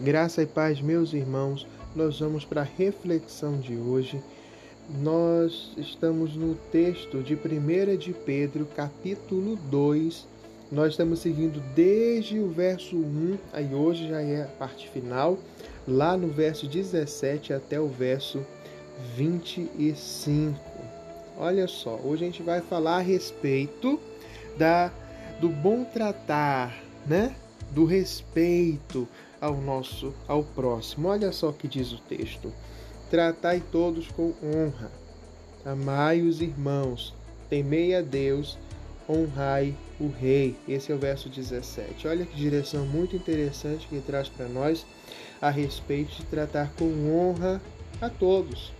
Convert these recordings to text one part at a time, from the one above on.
Graça e paz, meus irmãos, nós vamos para a reflexão de hoje. Nós estamos no texto de 1 de Pedro, capítulo 2. Nós estamos seguindo desde o verso 1, aí hoje já é a parte final, lá no verso 17 até o verso 25. Olha só, hoje a gente vai falar a respeito da do bom tratar, né? Do respeito, ao nosso, ao próximo. Olha só o que diz o texto: Tratai todos com honra, amai os irmãos, temei a Deus, honrai o rei. Esse é o verso 17. Olha que direção muito interessante que traz para nós a respeito de tratar com honra a todos,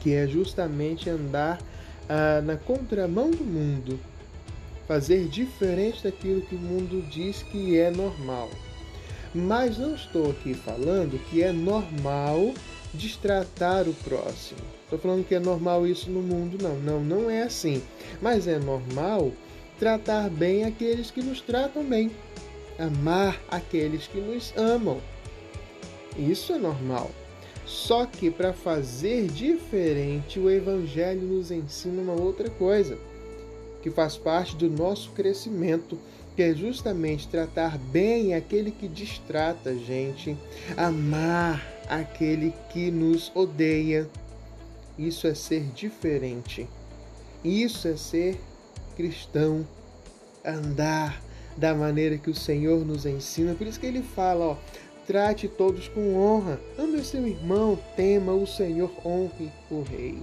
que é justamente andar ah, na contramão do mundo, fazer diferente daquilo que o mundo diz que é normal. Mas não estou aqui falando que é normal destratar o próximo. Estou falando que é normal isso no mundo, não. Não, não é assim. Mas é normal tratar bem aqueles que nos tratam bem. Amar aqueles que nos amam. Isso é normal. Só que para fazer diferente, o Evangelho nos ensina uma outra coisa, que faz parte do nosso crescimento que é justamente tratar bem aquele que distrata a gente, amar aquele que nos odeia. Isso é ser diferente. Isso é ser cristão, andar da maneira que o Senhor nos ensina. Por isso que ele fala, ó, trate todos com honra. Ame seu irmão, tema o Senhor, honre o rei.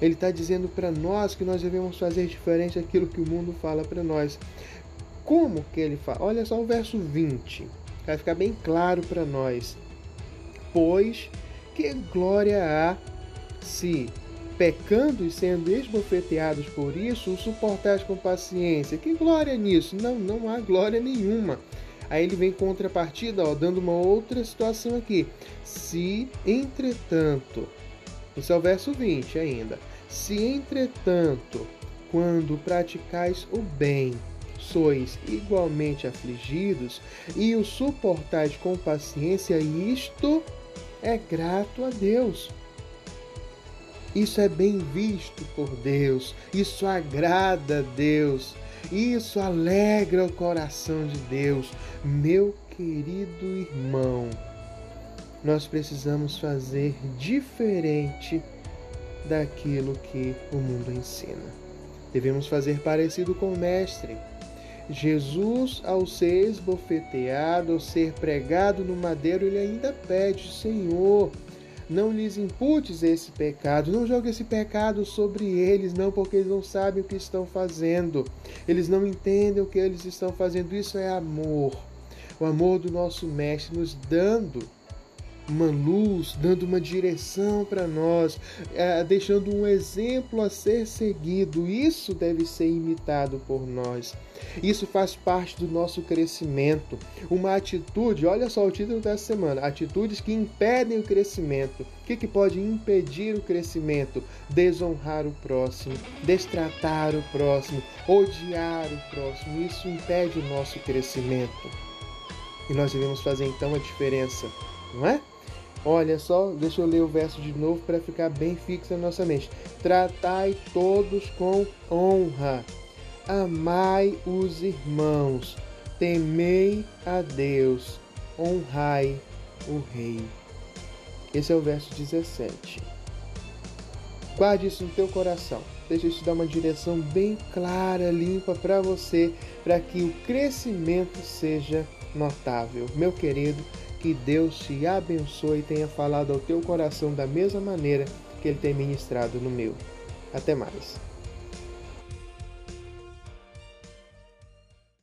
Ele está dizendo para nós que nós devemos fazer diferente daquilo que o mundo fala para nós. Como que ele fala? Olha só o verso 20, vai ficar bem claro para nós. Pois que glória há se, pecando e sendo esbofeteados por isso, o suportais com paciência? Que glória nisso? Não, não há glória nenhuma. Aí ele vem contrapartida, ó, dando uma outra situação aqui. Se, entretanto, isso é o verso 20 ainda. Se, entretanto, quando praticais o bem, sois igualmente afligidos e o suportais com paciência, isto é grato a Deus. Isso é bem visto por Deus, isso agrada a Deus, isso alegra o coração de Deus. Meu querido irmão, nós precisamos fazer diferente daquilo que o mundo ensina. Devemos fazer parecido com o Mestre. Jesus, ao ser esbofeteado, ao ser pregado no madeiro, ele ainda pede: Senhor, não lhes imputes esse pecado, não jogue esse pecado sobre eles, não, porque eles não sabem o que estão fazendo, eles não entendem o que eles estão fazendo. Isso é amor, o amor do nosso Mestre nos dando uma luz, dando uma direção para nós, é, deixando um exemplo a ser seguido. Isso deve ser imitado por nós. Isso faz parte do nosso crescimento. Uma atitude, olha só o título dessa semana: atitudes que impedem o crescimento. O que, que pode impedir o crescimento? Desonrar o próximo, destratar o próximo, odiar o próximo. Isso impede o nosso crescimento. E nós devemos fazer então a diferença, não é? Olha só, deixa eu ler o verso de novo para ficar bem fixo na nossa mente. Tratai todos com honra, amai os irmãos, temei a Deus, honrai o Rei. Esse é o verso 17. Guarde isso no teu coração. Deixa isso dar uma direção bem clara, limpa para você, para que o crescimento seja notável. Meu querido, que Deus te abençoe e tenha falado ao teu coração da mesma maneira que Ele tem ministrado no meu. Até mais.